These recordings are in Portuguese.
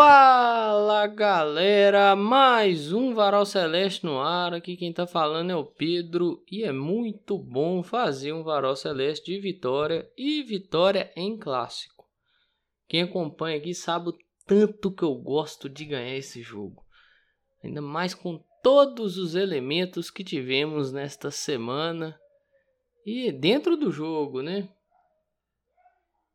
Fala galera, mais um Varal Celeste no ar. Aqui quem tá falando é o Pedro e é muito bom fazer um Varal Celeste de vitória e vitória em clássico. Quem acompanha aqui sabe o tanto que eu gosto de ganhar esse jogo, ainda mais com todos os elementos que tivemos nesta semana e dentro do jogo, né?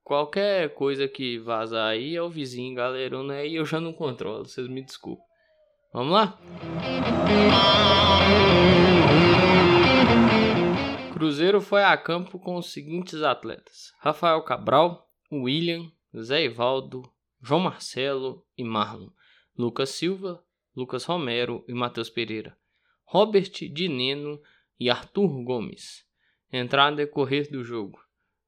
Qualquer coisa que vazar aí é o vizinho galerona aí eu já não controlo, vocês me desculpem. Vamos lá? Cruzeiro foi a campo com os seguintes atletas: Rafael Cabral, William, Zé Ivaldo, João Marcelo e Marlon, Lucas Silva, Lucas Romero e Matheus Pereira, Robert Dineno e Arthur Gomes. Entrada e decorrer do jogo.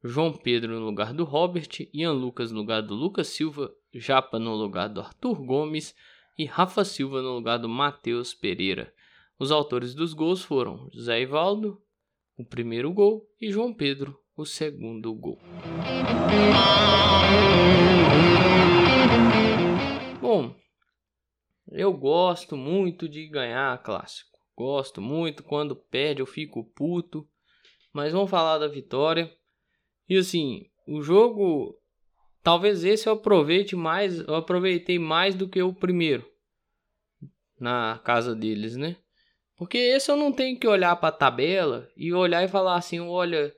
João Pedro no lugar do Robert, Ian Lucas no lugar do Lucas Silva, Japa no lugar do Arthur Gomes e Rafa Silva no lugar do Matheus Pereira. Os autores dos gols foram Zé Ivaldo, o primeiro gol, e João Pedro, o segundo gol. Bom, eu gosto muito de ganhar clássico. Gosto muito, quando perde eu fico puto. Mas vamos falar da vitória. E assim, o jogo, talvez esse eu aproveite mais, eu aproveitei mais do que o primeiro na casa deles, né? Porque esse eu não tenho que olhar para a tabela e olhar e falar assim, olha,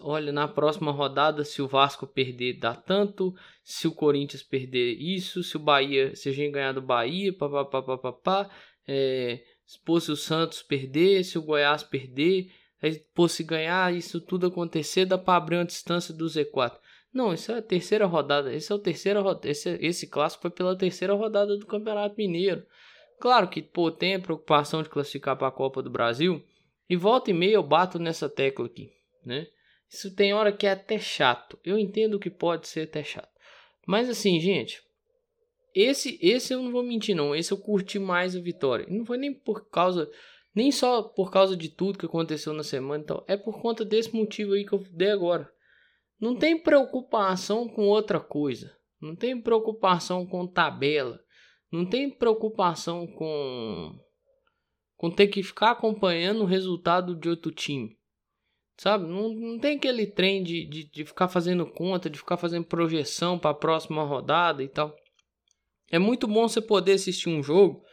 olha na próxima rodada se o Vasco perder dá tanto, se o Corinthians perder isso, se o Bahia, se a gente ganhar do Bahia, papapá, papapá, é, se o Santos perder, se o Goiás perder, Aí, pô, se ganhar isso tudo acontecer, dá para abrir uma distância do Z4. Não, isso é a terceira rodada. Esse é o terceira esse, esse clássico foi pela terceira rodada do Campeonato Mineiro. Claro que, pô, tem a preocupação de classificar para a Copa do Brasil. E volta e meia eu bato nessa tecla aqui, né? Isso tem hora que é até chato. Eu entendo que pode ser até chato. Mas assim, gente, esse esse eu não vou mentir não, esse eu curti mais a vitória. Não foi nem por causa nem só por causa de tudo que aconteceu na semana, então, é por conta desse motivo aí que eu dei agora. Não tem preocupação com outra coisa. Não tem preocupação com tabela. Não tem preocupação com com ter que ficar acompanhando o resultado de outro time. Sabe? Não, não tem aquele trem de, de, de ficar fazendo conta, de ficar fazendo projeção para a próxima rodada e tal. É muito bom você poder assistir um jogo,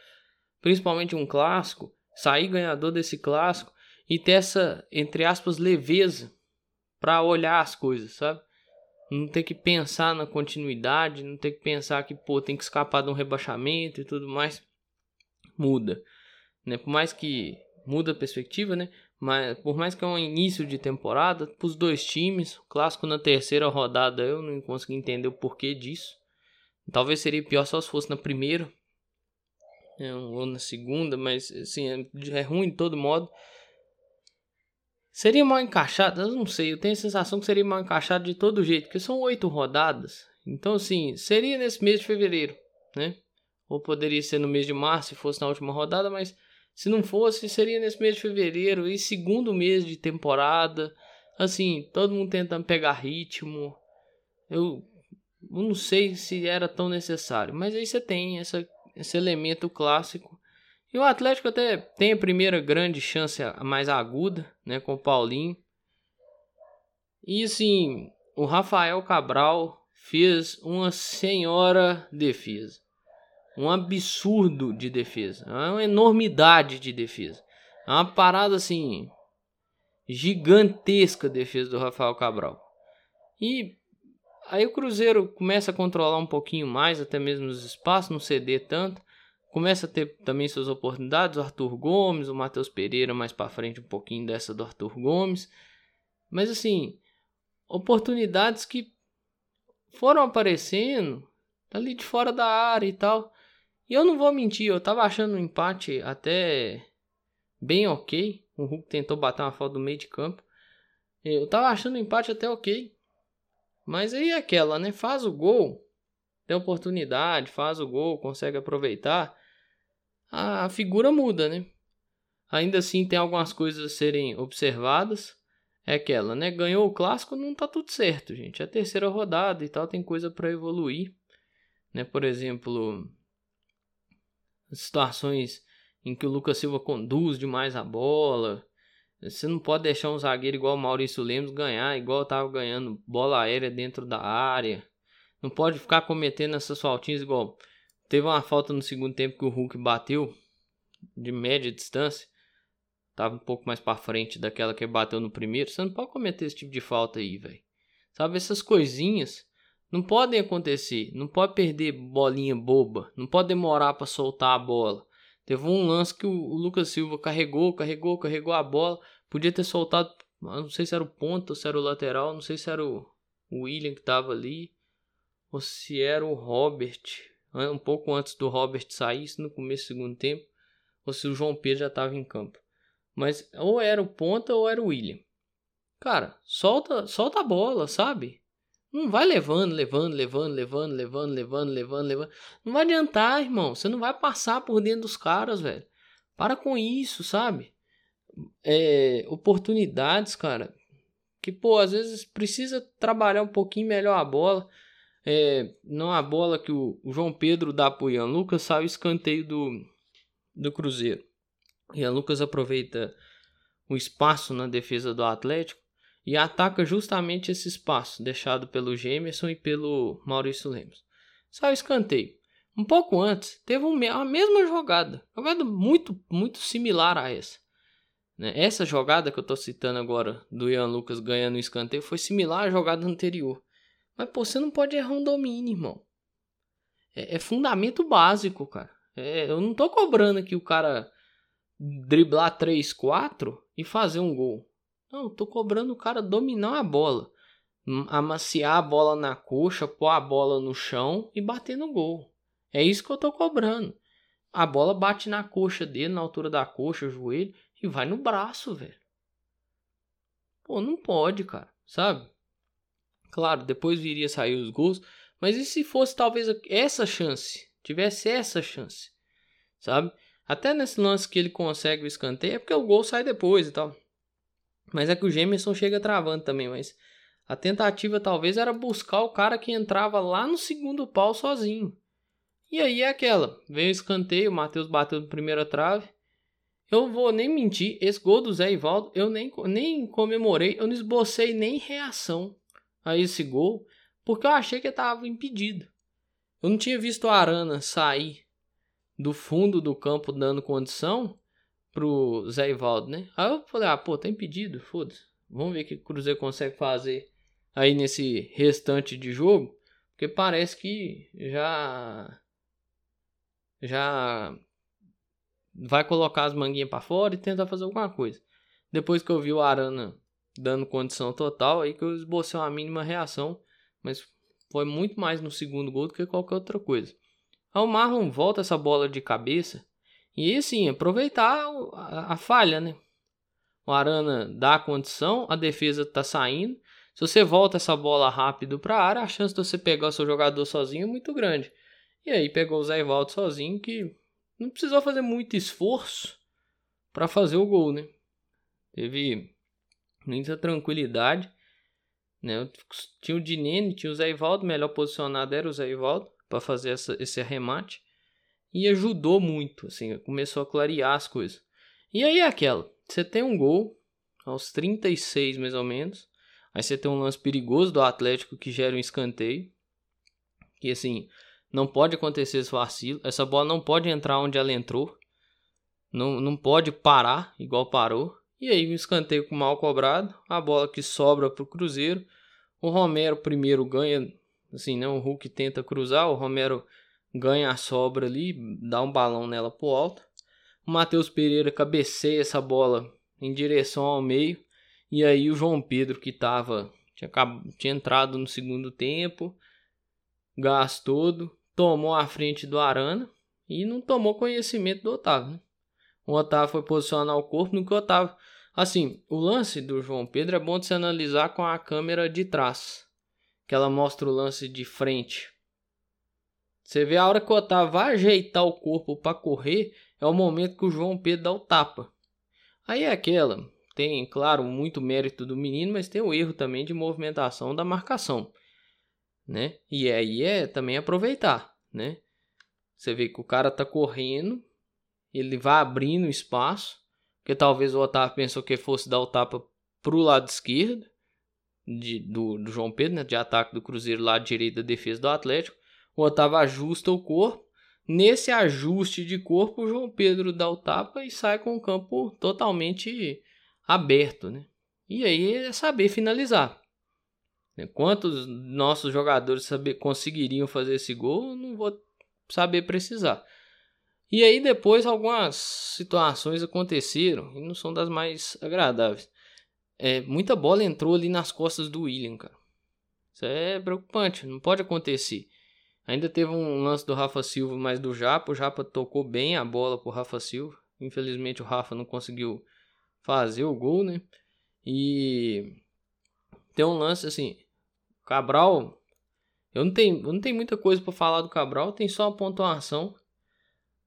principalmente um clássico, sair ganhador desse clássico e ter essa, entre aspas, leveza para olhar as coisas, sabe? Não ter que pensar na continuidade, não ter que pensar que, pô, tem que escapar de um rebaixamento e tudo mais. Muda, né? Por mais que muda a perspectiva, né? Mas por mais que é um início de temporada, para os dois times, o clássico na terceira rodada eu não consegui entender o porquê disso. Talvez seria pior só se fosse na primeira, ou na segunda, mas assim, é, é ruim de todo modo. Seria mal encaixado, eu não sei, eu tenho a sensação que seria mal encaixado de todo jeito, porque são oito rodadas. Então, assim, seria nesse mês de fevereiro, né? Ou poderia ser no mês de março se fosse na última rodada, mas se não fosse, seria nesse mês de fevereiro e segundo mês de temporada. Assim, todo mundo tentando pegar ritmo. Eu não sei se era tão necessário, mas aí você tem essa esse elemento clássico. E o Atlético até tem a primeira grande chance mais aguda, né, com o Paulinho. E assim, o Rafael Cabral fez uma senhora defesa. Um absurdo de defesa. É uma enormidade de defesa. É uma parada assim gigantesca a defesa do Rafael Cabral. E Aí o Cruzeiro começa a controlar um pouquinho mais, até mesmo os espaços, não ceder tanto. Começa a ter também suas oportunidades, o Arthur Gomes, o Matheus Pereira mais para frente um pouquinho dessa do Arthur Gomes. Mas assim, oportunidades que foram aparecendo ali de fora da área e tal. E eu não vou mentir, eu tava achando um empate até bem ok. O Hulk tentou bater uma falta do meio de campo. Eu tava achando o empate até ok. Mas aí é aquela, né? Faz o gol, tem oportunidade, faz o gol, consegue aproveitar, a figura muda, né? Ainda assim tem algumas coisas a serem observadas. É aquela, né? Ganhou o clássico, não tá tudo certo, gente. É a terceira rodada e tal, tem coisa para evoluir. né? Por exemplo, situações em que o Lucas Silva conduz demais a bola. Você não pode deixar um zagueiro igual o Maurício Lemos ganhar, igual estava ganhando bola aérea dentro da área. Não pode ficar cometendo essas faltinhas igual. Teve uma falta no segundo tempo que o Hulk bateu de média distância. Tava um pouco mais para frente daquela que bateu no primeiro. Você não pode cometer esse tipo de falta aí, velho. Sabe, essas coisinhas não podem acontecer. Não pode perder bolinha boba. Não pode demorar para soltar a bola. Teve um lance que o Lucas Silva carregou, carregou, carregou a bola. Podia ter soltado. Não sei se era o ponto ou se era o lateral. Não sei se era o William que tava ali. Ou se era o Robert. Um pouco antes do Robert sair, no começo do segundo tempo. Ou se o João Pedro já estava em campo. Mas ou era o ponta ou era o William. Cara, solta, solta a bola, sabe? Não vai levando, levando, levando, levando, levando, levando, levando, levando. Não vai adiantar, irmão. Você não vai passar por dentro dos caras, velho. Para com isso, sabe? É, oportunidades, cara. Que, pô, às vezes precisa trabalhar um pouquinho melhor a bola. É, não a bola que o, João Pedro dá pro Ian Lucas, sai o escanteio do, do Cruzeiro. Ian Lucas aproveita o espaço na defesa do Atlético e ataca justamente esse espaço deixado pelo Gemerson e pelo Maurício Lemos. Sai o escanteio. Um pouco antes, teve a mesma jogada, jogada muito, muito similar a essa. Né? Essa jogada que eu estou citando agora, do Ian Lucas ganhando o escanteio, foi similar à jogada anterior. Mas pô, você não pode errar um domínio, irmão. É, é fundamento básico, cara. É, eu não tô cobrando aqui o cara driblar 3, 4 e fazer um gol. Não, tô cobrando o cara dominar a bola. Amaciar a bola na coxa, pôr a bola no chão e bater no gol. É isso que eu tô cobrando. A bola bate na coxa dele, na altura da coxa, joelho, e vai no braço, velho. Pô, não pode, cara, sabe? Claro, depois viria sair os gols, mas e se fosse talvez essa chance? Tivesse essa chance, sabe? Até nesse lance que ele consegue o escanteio, é porque o gol sai depois e tal. Mas é que o Gemerson chega travando também, mas a tentativa talvez era buscar o cara que entrava lá no segundo pau sozinho. E aí é aquela, veio o escanteio, o Matheus bateu no primeira trave. Eu vou nem mentir, esse gol do Zé Ivaldo eu nem, nem comemorei, eu não esbocei nem reação a esse gol, porque eu achei que estava impedido. Eu não tinha visto o Arana sair do fundo do campo dando condição pro Zé Ivaldo, né? Aí eu falei, ah, pô, tá impedido, foda-se. Vamos ver o que o Cruzeiro consegue fazer aí nesse restante de jogo. Porque parece que já. Já. Vai colocar as manguinhas para fora e tentar fazer alguma coisa. Depois que eu vi o Arana dando condição total, aí que eu esbocei uma mínima reação. Mas foi muito mais no segundo gol do que qualquer outra coisa. Aí o Marlon volta essa bola de cabeça e assim, aproveitar a, a falha, né? O Arana dá a condição, a defesa tá saindo. Se você volta essa bola rápido para a área, a chance de você pegar o seu jogador sozinho é muito grande. E aí pegou o Zé Ivaldo sozinho, que não precisou fazer muito esforço para fazer o gol, né? Teve muita tranquilidade. Né? Tinha o Dinene, tinha o Zé Ivaldo, melhor posicionado era o Zé Ivaldo para fazer essa, esse arremate e ajudou muito, assim, começou a clarear as coisas. E aí é aquela, você tem um gol aos 36 mais ou menos, aí você tem um lance perigoso do Atlético que gera um escanteio, que assim, não pode acontecer esse vacilo, essa bola não pode entrar onde ela entrou, não, não pode parar igual parou, e aí um escanteio com mal cobrado, a bola que sobra para o Cruzeiro, o Romero primeiro ganha, assim, né, o Hulk tenta cruzar, o Romero ganha a sobra ali, dá um balão nela pro alto. O Matheus Pereira cabeceia essa bola em direção ao meio. E aí o João Pedro, que tava, tinha, tinha entrado no segundo tempo, gás todo, tomou a frente do Arana e não tomou conhecimento do Otávio. Né? O Otávio foi posicionar o corpo no que o Otávio. Assim, o lance do João Pedro é bom de se analisar com a câmera de trás, que ela mostra o lance de frente. Você vê a hora que o Otávio vai ajeitar o corpo para correr, é o momento que o João Pedro dá o tapa. Aí é aquela, tem, claro, muito mérito do menino, mas tem o erro também de movimentação da marcação, né? E aí é também aproveitar, né? Você vê que o cara tá correndo, ele vai abrindo espaço, porque talvez o Otávio pensou que fosse dar o tapa pro lado esquerdo de, do, do João Pedro, né? De ataque do Cruzeiro, lado direito da defesa do Atlético. O Otávio ajusta o corpo. Nesse ajuste de corpo, o João Pedro dá o tapa e sai com o campo totalmente aberto, né? E aí é saber finalizar. Né? Quantos nossos jogadores saber, conseguiriam fazer esse gol, não vou saber precisar. E aí depois algumas situações aconteceram e não são das mais agradáveis. É, muita bola entrou ali nas costas do William, cara. Isso é preocupante, não pode acontecer. Ainda teve um lance do Rafa Silva, mas do Japa. O Japa tocou bem a bola pro Rafa Silva. Infelizmente o Rafa não conseguiu fazer o gol, né? E tem um lance assim, Cabral, eu não tenho, eu não tenho muita coisa para falar do Cabral, tem só a pontuação,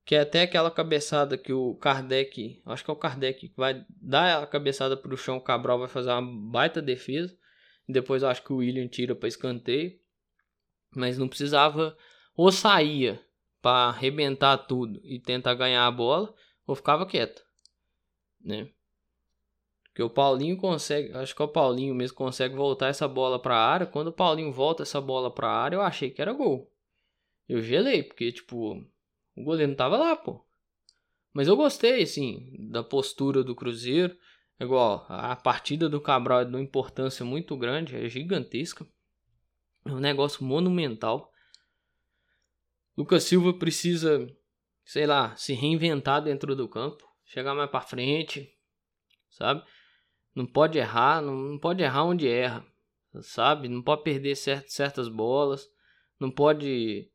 que é até aquela cabeçada que o Kardec, acho que é o Kardec que vai dar a cabeçada pro chão, o Cabral vai fazer uma baita defesa. Depois acho que o William tira para escanteio, mas não precisava ou saía para arrebentar tudo e tentar ganhar a bola, ou ficava quieto, né? Porque o Paulinho consegue, acho que é o Paulinho mesmo consegue voltar essa bola para a área. Quando o Paulinho volta essa bola para a área, eu achei que era gol. Eu gelei, porque tipo, o goleiro não tava lá, pô. Mas eu gostei, assim, da postura do Cruzeiro. Igual, a partida do Cabral é de uma importância muito grande, é gigantesca. É um negócio monumental. Lucas Silva precisa, sei lá, se reinventar dentro do campo, chegar mais para frente, sabe? Não pode errar, não, pode errar onde erra, sabe? Não pode perder cert, certas bolas, não pode.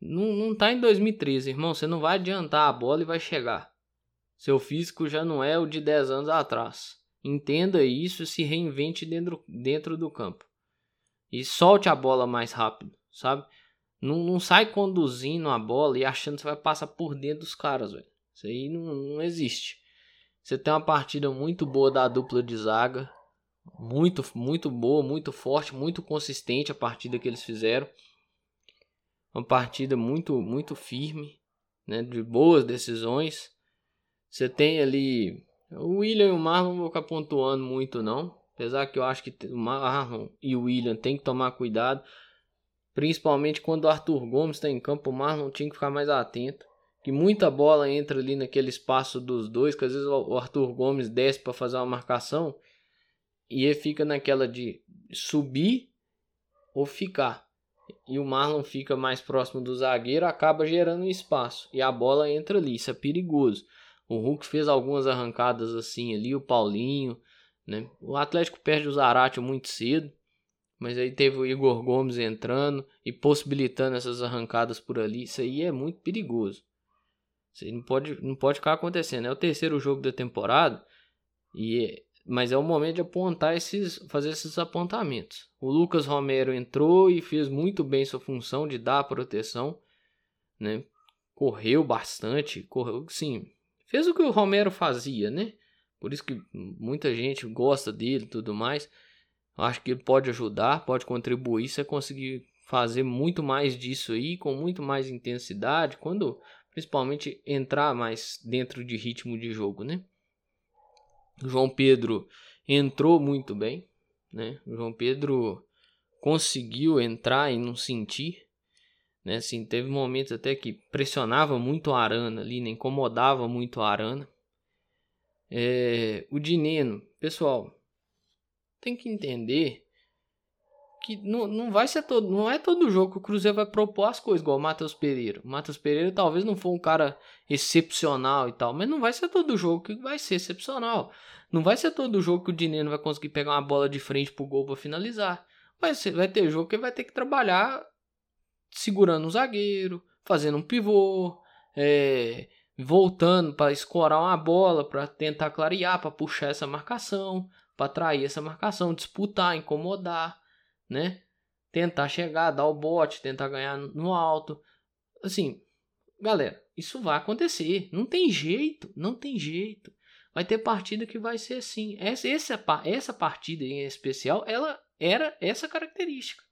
Não, não tá em 2013, irmão. Você não vai adiantar a bola e vai chegar. Seu físico já não é o de 10 anos atrás. Entenda isso e se reinvente dentro, dentro do campo. E solte a bola mais rápido, sabe? Não, não sai conduzindo a bola e achando que você vai passar por dentro dos caras, velho. Isso aí não, não existe. Você tem uma partida muito boa da dupla de zaga. Muito, muito boa, muito forte, muito consistente a partida que eles fizeram. Uma partida muito, muito firme, né, de boas decisões. Você tem ali o William e o Marlon não vou ficar pontuando muito não, apesar que eu acho que o Marlon e o William tem que tomar cuidado, principalmente quando o Arthur Gomes está em campo, o Marlon tinha que ficar mais atento que muita bola entra ali naquele espaço dos dois, que às vezes o Arthur Gomes desce para fazer uma marcação e ele fica naquela de subir ou ficar. E o Marlon fica mais próximo do zagueiro, acaba gerando espaço e a bola entra ali, isso é perigoso. O Hulk fez algumas arrancadas assim ali, o Paulinho, né? O Atlético perde o Zarate muito cedo, mas aí teve o Igor Gomes entrando e possibilitando essas arrancadas por ali. Isso aí é muito perigoso. Isso não pode, não pode ficar acontecendo. É o terceiro jogo da temporada, e mas é o momento de apontar esses, fazer esses apontamentos. O Lucas Romero entrou e fez muito bem sua função de dar proteção, né? Correu bastante, correu, sim, fez o que o Romero fazia, né? Por isso que muita gente gosta dele e tudo mais. Acho que ele pode ajudar, pode contribuir, você conseguir fazer muito mais disso aí, com muito mais intensidade, quando principalmente entrar mais dentro de ritmo de jogo, né? João Pedro entrou muito bem, né? João Pedro conseguiu entrar e não sentir, né? Assim, teve momentos até que pressionava muito a Arana ali, né? incomodava muito a Arana. É, o Dineno, pessoal, tem que entender que não, não vai ser todo, não é todo jogo que o Cruzeiro vai propor as coisas, igual o Matheus Pereira. O Matheus Pereira talvez não for um cara excepcional e tal, mas não vai ser todo jogo que vai ser excepcional. Não vai ser todo jogo que o Dineno vai conseguir pegar uma bola de frente pro gol para finalizar. Vai, ser, vai ter jogo que ele vai ter que trabalhar segurando um zagueiro, fazendo um pivô, é, voltando para escorar uma bola, para tentar clarear, para puxar essa marcação, para atrair essa marcação, disputar, incomodar né? Tentar chegar, dar o bote, tentar ganhar no alto. Assim, galera, isso vai acontecer. Não tem jeito, não tem jeito. Vai ter partida que vai ser assim. Essa, essa, essa partida em especial, ela era essa característica.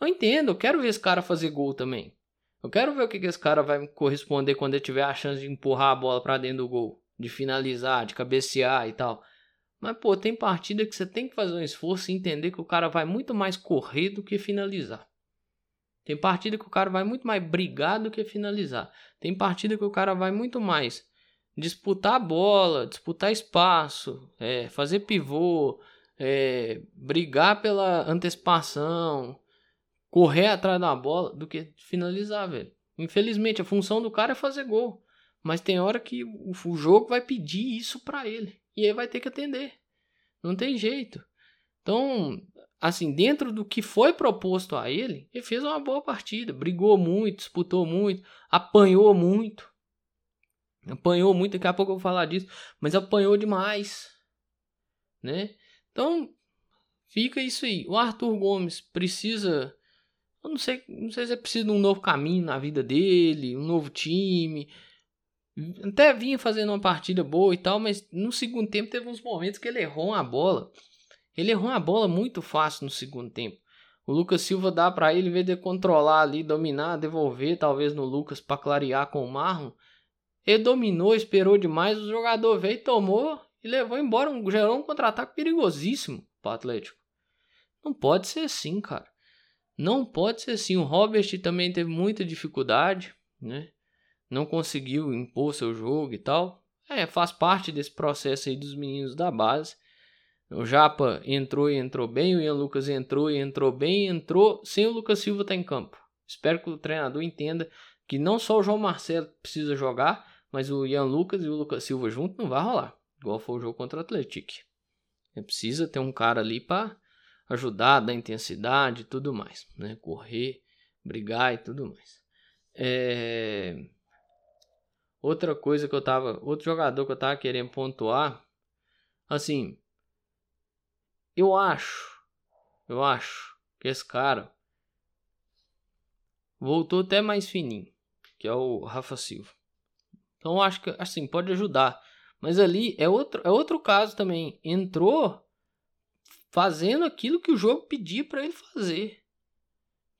Eu entendo, eu quero ver esse cara fazer gol também. Eu quero ver o que, que esse cara vai corresponder quando ele tiver a chance de empurrar a bola para dentro do gol, de finalizar, de cabecear e tal. Mas, pô, tem partida que você tem que fazer um esforço e entender que o cara vai muito mais correr do que finalizar. Tem partida que o cara vai muito mais brigar do que finalizar. Tem partida que o cara vai muito mais disputar a bola, disputar espaço, é, fazer pivô, é, brigar pela antecipação, correr atrás da bola do que finalizar, velho. Infelizmente, a função do cara é fazer gol. Mas tem hora que o, o jogo vai pedir isso para ele. E aí vai ter que atender. Não tem jeito. Então, assim, dentro do que foi proposto a ele, ele fez uma boa partida. Brigou muito, disputou muito, apanhou muito. Apanhou muito, daqui a pouco eu vou falar disso. Mas apanhou demais. Né? Então, fica isso aí. O Arthur Gomes precisa. Eu não sei, não sei se é preciso de um novo caminho na vida dele, um novo time. Até vinha fazendo uma partida boa e tal, mas no segundo tempo teve uns momentos que ele errou uma bola. Ele errou uma bola muito fácil no segundo tempo. O Lucas Silva dá para ele, em vez de controlar ali, dominar, devolver talvez no Lucas para clarear com o Marlon. Ele dominou, esperou demais, o jogador veio, tomou e levou embora, um, gerou um contra-ataque perigosíssimo para o Atlético. Não pode ser assim, cara. Não pode ser assim. O Robert também teve muita dificuldade, né? não conseguiu impor seu jogo e tal. É, faz parte desse processo aí dos meninos da base. O Japa entrou e entrou bem, o Ian Lucas entrou e entrou bem, entrou sem o Lucas Silva estar tá em campo. Espero que o treinador entenda que não só o João Marcelo precisa jogar, mas o Ian Lucas e o Lucas Silva junto não vai rolar, igual foi o jogo contra o Atlético. É precisa ter um cara ali para ajudar, dar intensidade e tudo mais, né? Correr, brigar e tudo mais. É... Outra coisa que eu tava. Outro jogador que eu tava querendo pontuar. Assim. Eu acho. Eu acho que esse cara. Voltou até mais fininho. Que é o Rafa Silva. Então acho que assim pode ajudar. Mas ali é outro, é outro caso também. Entrou fazendo aquilo que o jogo pedia para ele fazer.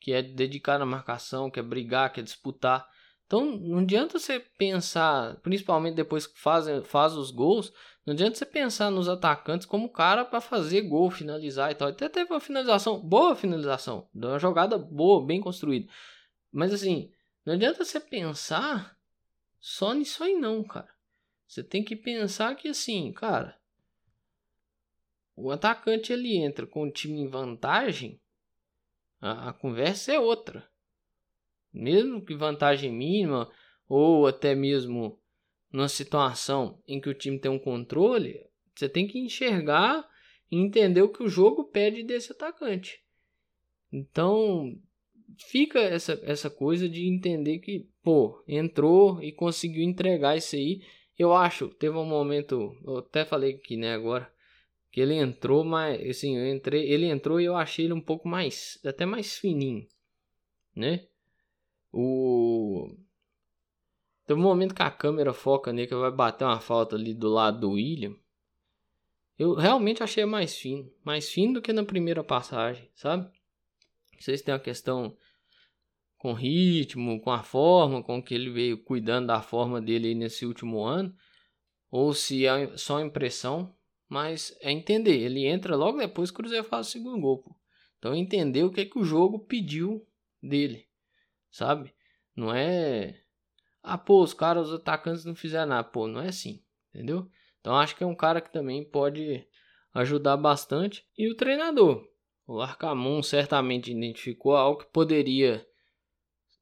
Que é dedicar na marcação, que é brigar, que é disputar. Então não adianta você pensar, principalmente depois que faz, faz os gols, não adianta você pensar nos atacantes como cara para fazer gol, finalizar e tal. Até teve uma finalização, boa finalização, uma jogada boa, bem construída. Mas assim, não adianta você pensar só nisso aí não, cara. Você tem que pensar que assim, cara, o atacante ele entra com o time em vantagem, a, a conversa é outra mesmo que vantagem mínima, ou até mesmo numa situação em que o time tem um controle, você tem que enxergar e entender o que o jogo pede desse atacante. Então, fica essa, essa coisa de entender que, pô, entrou e conseguiu entregar isso aí. Eu acho, teve um momento, eu até falei aqui, né, agora, que ele entrou, mas assim, eu entrei, ele entrou e eu achei ele um pouco mais, até mais fininho, né? O. Tem um momento que a câmera foca nele que vai bater uma falta ali do lado do William. Eu realmente achei mais fino. Mais fino do que na primeira passagem, sabe? Vocês têm uma questão com ritmo, com a forma com que ele veio cuidando da forma dele nesse último ano. Ou se é só impressão. Mas é entender. Ele entra logo depois que o Cruzeiro faz o segundo gol. Pô. Então entender o que, é que o jogo pediu dele sabe? Não é. Ah, pô, os caras, os atacantes não fizeram nada. Pô, não é assim, entendeu? Então acho que é um cara que também pode ajudar bastante. E o treinador. O Arcamon certamente identificou algo que poderia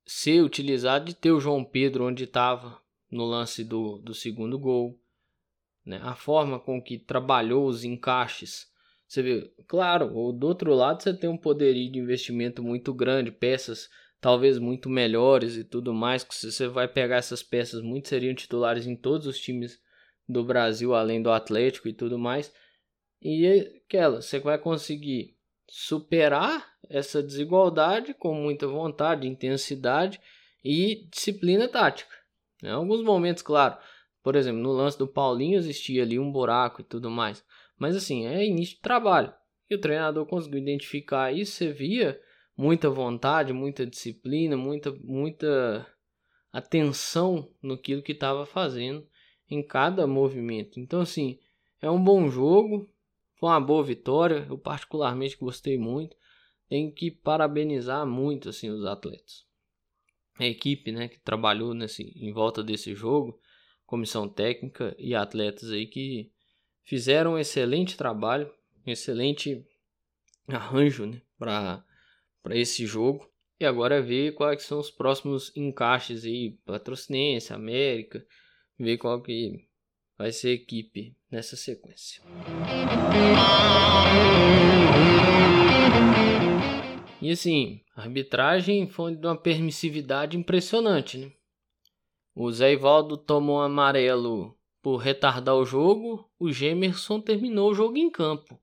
ser utilizado de ter o João Pedro onde estava no lance do, do segundo gol. Né? A forma com que trabalhou os encaixes. Você vê, claro, do outro lado você tem um poderio de investimento muito grande, peças talvez muito melhores e tudo mais, que você vai pegar essas peças, muitos seriam titulares em todos os times do Brasil, além do Atlético e tudo mais. E aquela, você vai conseguir superar essa desigualdade com muita vontade, intensidade e disciplina tática. Em alguns momentos, claro, por exemplo, no lance do Paulinho existia ali um buraco e tudo mais. Mas assim, é início de trabalho. E o treinador conseguiu identificar isso, você via muita vontade, muita disciplina, muita, muita atenção no que estava fazendo em cada movimento. Então, assim, é um bom jogo, foi uma boa vitória. Eu particularmente gostei muito. Tenho que parabenizar muito assim os atletas. A equipe, né, que trabalhou nesse em volta desse jogo, comissão técnica e atletas aí que fizeram um excelente trabalho, um excelente arranjo, né, para esse jogo. E agora é ver quais são os próximos encaixes aí, Patrocinense, América, ver qual que vai ser a equipe nessa sequência. E assim, a arbitragem foi de uma permissividade impressionante, né? O Zé Ivaldo tomou um amarelo por retardar o jogo, o Gemerson terminou o jogo em campo.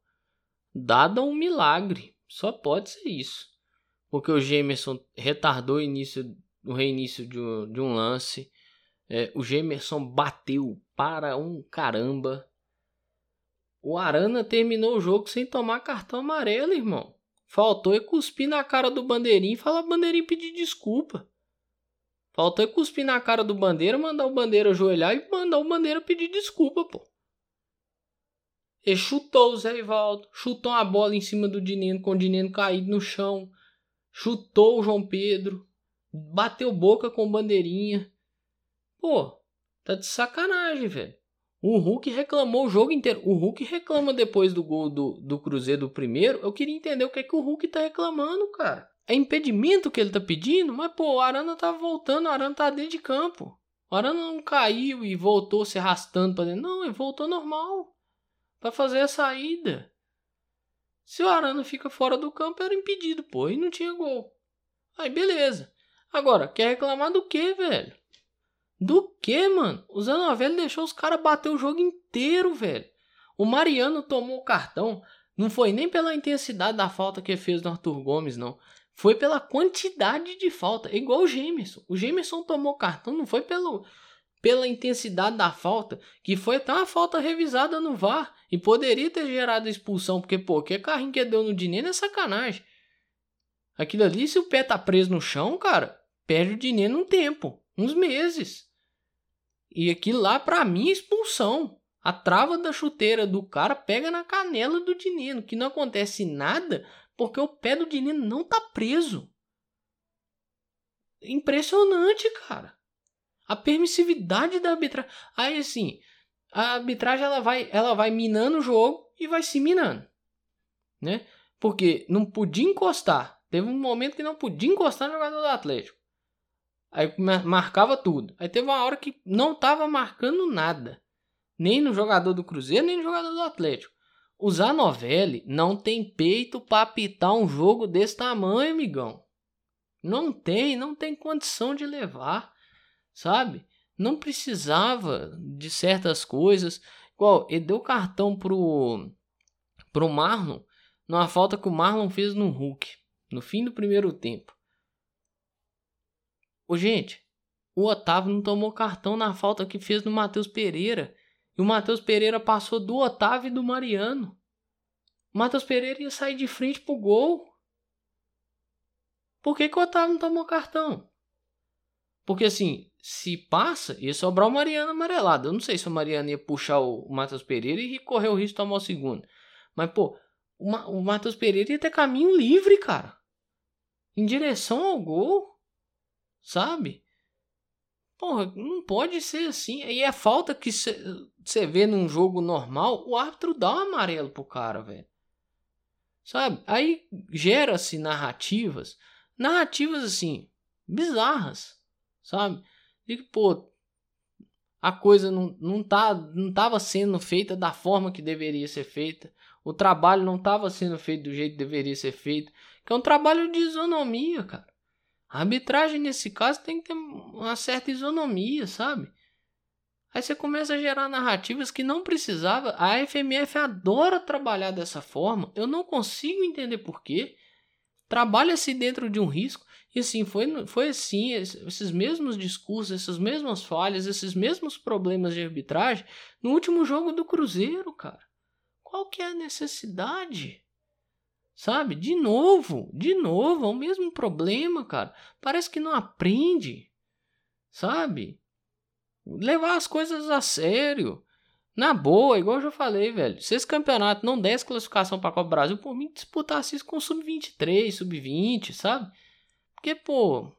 Dado um milagre, só pode ser isso porque o Gemerson retardou o, início, o reinício de um, de um lance. É, o Gemerson bateu para um caramba. O Arana terminou o jogo sem tomar cartão amarelo, irmão. Faltou e cuspir na cara do bandeirinho e falar bandeirinho pedir desculpa. Faltou e cuspir na cara do bandeira, mandar o bandeira ajoelhar e mandar o bandeira pedir desculpa, pô. Ele chutou o Zé Ivaldo, chutou a bola em cima do Dineno com o Dineno caído no chão chutou o João Pedro, bateu boca com bandeirinha. Pô, tá de sacanagem, velho. O Hulk reclamou o jogo inteiro. O Hulk reclama depois do gol do, do Cruzeiro do primeiro. Eu queria entender o que é que o Hulk tá reclamando, cara. É impedimento que ele tá pedindo? Mas, pô, o Arana tá voltando, o Arana tá dentro de campo. O Arana não caiu e voltou se arrastando pra dentro. Não, ele voltou normal. Pra fazer a saída. Se o Arana fica fora do campo, era impedido, pô, e não tinha gol. Aí, beleza. Agora, quer reclamar do que, velho? Do que, mano? O Zanovelli deixou os caras bater o jogo inteiro, velho. O Mariano tomou o cartão. Não foi nem pela intensidade da falta que fez no Arthur Gomes, não. Foi pela quantidade de falta. Igual o Gemerson. O Gemerson tomou cartão, não foi pelo, pela intensidade da falta, que foi até uma falta revisada no VAR. E poderia ter gerado expulsão, porque, pô, que carrinho que deu no dinheiro é sacanagem. Aquilo ali, se o pé tá preso no chão, cara, perde o dinheiro num tempo, uns meses. E aquilo lá, pra mim, é expulsão. A trava da chuteira do cara pega na canela do dinheiro, que não acontece nada porque o pé do dinheiro não tá preso. Impressionante, cara. A permissividade da arbitragem. Aí, assim, a arbitragem ela vai, ela vai minando o jogo e vai se minando, né? Porque não podia encostar. Teve um momento que não podia encostar no jogador do Atlético. Aí marcava tudo. Aí teve uma hora que não tava marcando nada. Nem no jogador do Cruzeiro, nem no jogador do Atlético. O Zanovelli não tem peito para apitar um jogo desse tamanho, amigão. Não tem, não tem condição de levar, sabe? não precisava de certas coisas. Igual, ele deu cartão pro, pro Marlon numa falta que o Marlon fez no Hulk, no fim do primeiro tempo. Ô, gente, o Otávio não tomou cartão na falta que fez no Matheus Pereira. E o Matheus Pereira passou do Otávio e do Mariano. O Matheus Pereira ia sair de frente pro gol. Por que, que o Otávio não tomou cartão? Porque assim, se passa, ia sobrar o Mariano amarelado. Eu não sei se o Mariano ia puxar o Matheus Pereira e correr o risco de tomar o segundo. Mas, pô, o, Ma o Matheus Pereira ia ter caminho livre, cara. Em direção ao gol. Sabe? Porra, não pode ser assim. E é falta que você vê num jogo normal, o árbitro dá um amarelo pro cara, velho. Sabe? Aí gera-se narrativas. Narrativas assim, bizarras. Sabe? de que, pô, a coisa não, não, tá, não tava sendo feita da forma que deveria ser feita. O trabalho não estava sendo feito do jeito que deveria ser feito. Que é um trabalho de isonomia, cara. A arbitragem nesse caso tem que ter uma certa isonomia, sabe? Aí você começa a gerar narrativas que não precisava. A FMF adora trabalhar dessa forma. Eu não consigo entender por quê. Trabalha-se dentro de um risco. E assim, foi, foi assim, esses mesmos discursos, essas mesmas falhas, esses mesmos problemas de arbitragem no último jogo do Cruzeiro, cara. Qual que é a necessidade? Sabe? De novo, de novo, é o mesmo problema, cara. Parece que não aprende. Sabe? Levar as coisas a sério. Na boa, igual eu já falei, velho. Se esse campeonato não desse classificação pra Copa Brasil, por mim disputasse isso com sub-23, sub-20, sabe? Porque, pô,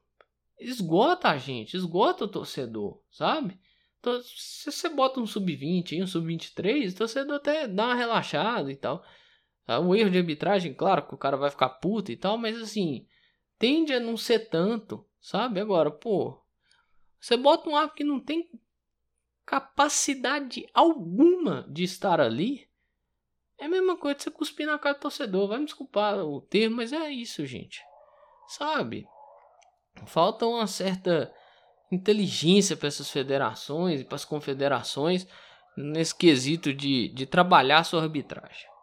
esgota a gente, esgota o torcedor, sabe? Então, se você bota um sub-20 um sub-23, o torcedor até dá uma relaxada e tal. É um erro de arbitragem, claro que o cara vai ficar puto e tal, mas assim, tende a não ser tanto, sabe? Agora, pô, você bota um árbitro que não tem capacidade alguma de estar ali, é a mesma coisa de você cuspir na cara do torcedor. Vai me desculpar o termo, mas é isso, gente. Sabe? Falta uma certa inteligência para essas federações e para as confederações nesse quesito de, de trabalhar sua arbitragem.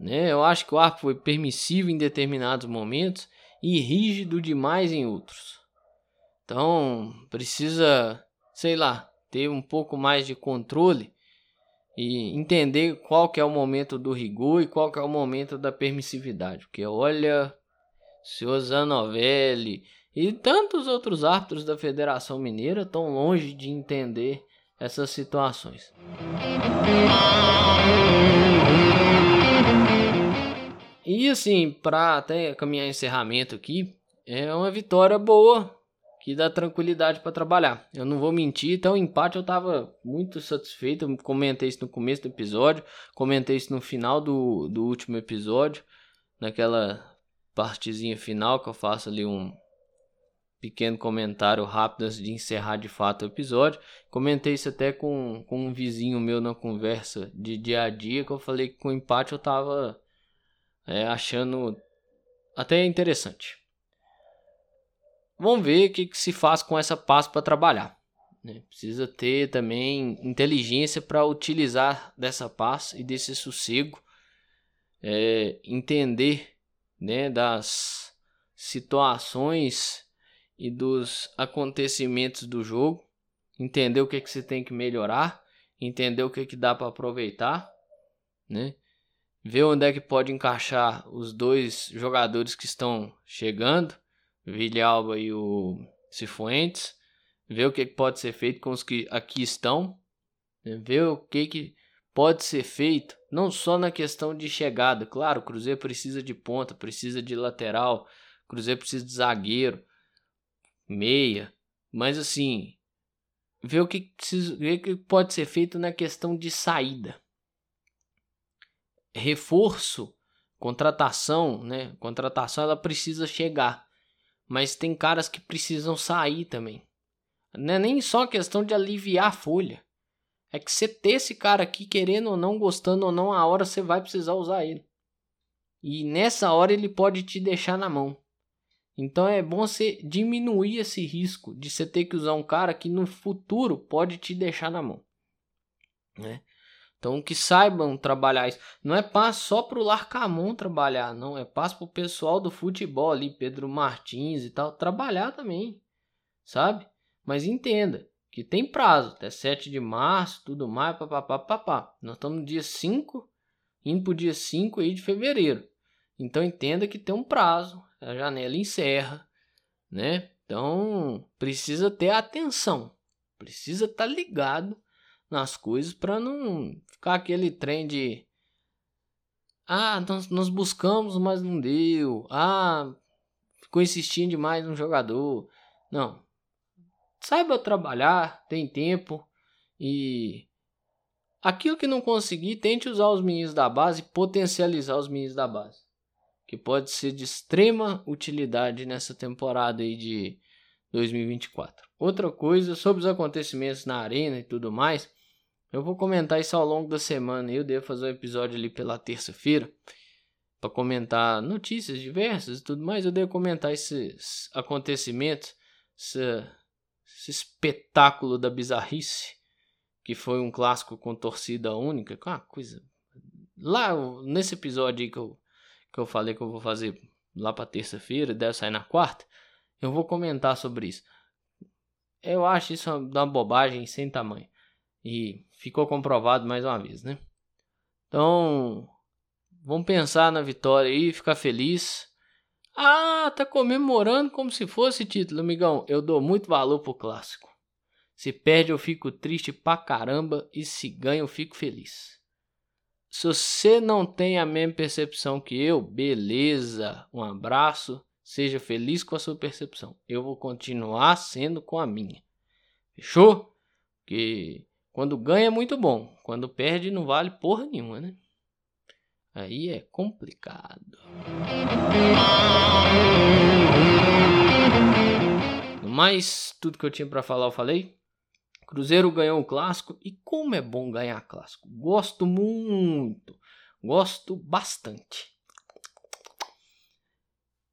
Né? Eu acho que o árbitro foi permissivo em determinados momentos e rígido demais em outros. Então, precisa, sei lá, ter um pouco mais de controle e entender qual que é o momento do rigor e qual que é o momento da permissividade. Porque olha, senhor Zanovelli e tantos outros árbitros da Federação Mineira estão longe de entender essas situações. E assim, para até caminhar encerramento aqui, é uma vitória boa que dá tranquilidade para trabalhar. Eu não vou mentir, então o empate eu estava muito satisfeito. Eu comentei isso no começo do episódio, comentei isso no final do, do último episódio, naquela partezinha final que eu faço ali um pequeno comentário rápido antes de encerrar de fato o episódio. Comentei isso até com, com um vizinho meu na conversa de dia a dia, que eu falei que com o empate eu estava é, achando até interessante. Vamos ver o que, que se faz com essa paz para trabalhar. Né? Precisa ter também inteligência para utilizar dessa paz e desse sossego, é, entender né, das situações e dos acontecimentos do jogo, entender o que, que você tem que melhorar, entender o que, que dá para aproveitar, né? Ver onde é que pode encaixar os dois jogadores que estão chegando, Villalba e o Cifuentes, ver o que, pode ser feito com os que aqui estão, né? ver o que, que pode ser feito, não só na questão de chegada, claro, o Cruzeiro precisa de ponta, precisa de lateral, o Cruzeiro precisa de zagueiro, meia, mas assim, ver o que, ver o que pode ser feito na questão de saída reforço, contratação, né? Contratação ela precisa chegar, mas tem caras que precisam sair também. Não é nem só questão de aliviar a folha. É que você ter esse cara aqui querendo ou não, gostando ou não, a hora você vai precisar usar ele. E nessa hora ele pode te deixar na mão. Então é bom você diminuir esse risco de você ter que usar um cara que no futuro pode te deixar na mão. Né? Então que saibam trabalhar isso. Não é passo só para o Larcamon trabalhar, não. É passo para o pessoal do futebol ali, Pedro Martins e tal, trabalhar também, sabe? Mas entenda que tem prazo, até 7 de março, tudo mais, papapá, papá. Nós estamos no dia 5, indo para o dia 5 aí de fevereiro. Então entenda que tem um prazo, a janela encerra, né? Então precisa ter atenção, precisa estar tá ligado nas coisas para não ficar aquele trem de ah, nós, nós buscamos, mas não deu. Ah, ficou insistindo demais no jogador. Não. Saiba trabalhar, tem tempo e aquilo que não conseguir, tente usar os meninos da base, potencializar os meninos da base, que pode ser de extrema utilidade nessa temporada aí de 2024. Outra coisa sobre os acontecimentos na arena e tudo mais, eu vou comentar isso ao longo da semana. Eu devo fazer um episódio ali pela terça-feira para comentar notícias diversas e tudo mais. Eu devo comentar esses acontecimentos, esse, esse espetáculo da bizarrice que foi um clássico com torcida única. Ah, coisa. Lá nesse episódio aí que eu, que eu falei que eu vou fazer lá para terça-feira, deve sair na quarta, eu vou comentar sobre isso. Eu acho isso uma bobagem sem tamanho. E ficou comprovado mais uma vez, né? Então, Vamos pensar na vitória aí, ficar feliz. Ah, tá comemorando como se fosse título, amigão. Eu dou muito valor pro clássico. Se perde, eu fico triste pra caramba. E se ganha, eu fico feliz. Se você não tem a mesma percepção que eu, beleza. Um abraço. Seja feliz com a sua percepção. Eu vou continuar sendo com a minha. Fechou? Que quando ganha é muito bom. Quando perde, não vale porra nenhuma, né? Aí é complicado. No mais, tudo que eu tinha para falar eu falei. Cruzeiro ganhou o clássico e como é bom ganhar clássico. Gosto muito. Gosto bastante.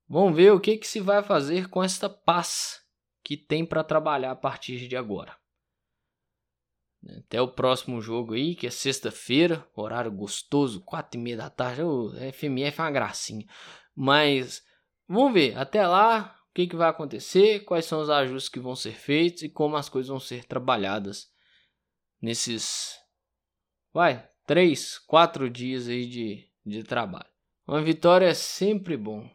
Vamos ver o que, que se vai fazer com esta paz que tem para trabalhar a partir de agora. Até o próximo jogo aí, que é sexta-feira, horário gostoso, quatro e meia da tarde. O FMF é uma gracinha. Mas vamos ver, até lá, o que, que vai acontecer, quais são os ajustes que vão ser feitos e como as coisas vão ser trabalhadas nesses, vai, três, quatro dias aí de, de trabalho. Uma vitória é sempre bom,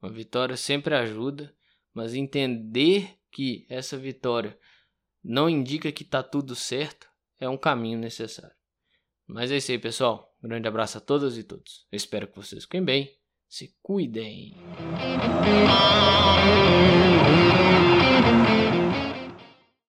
uma vitória sempre ajuda, mas entender que essa vitória não indica que está tudo certo, é um caminho necessário. Mas é isso aí, pessoal. Um grande abraço a todas e todos. Eu espero que vocês fiquem bem. Se cuidem.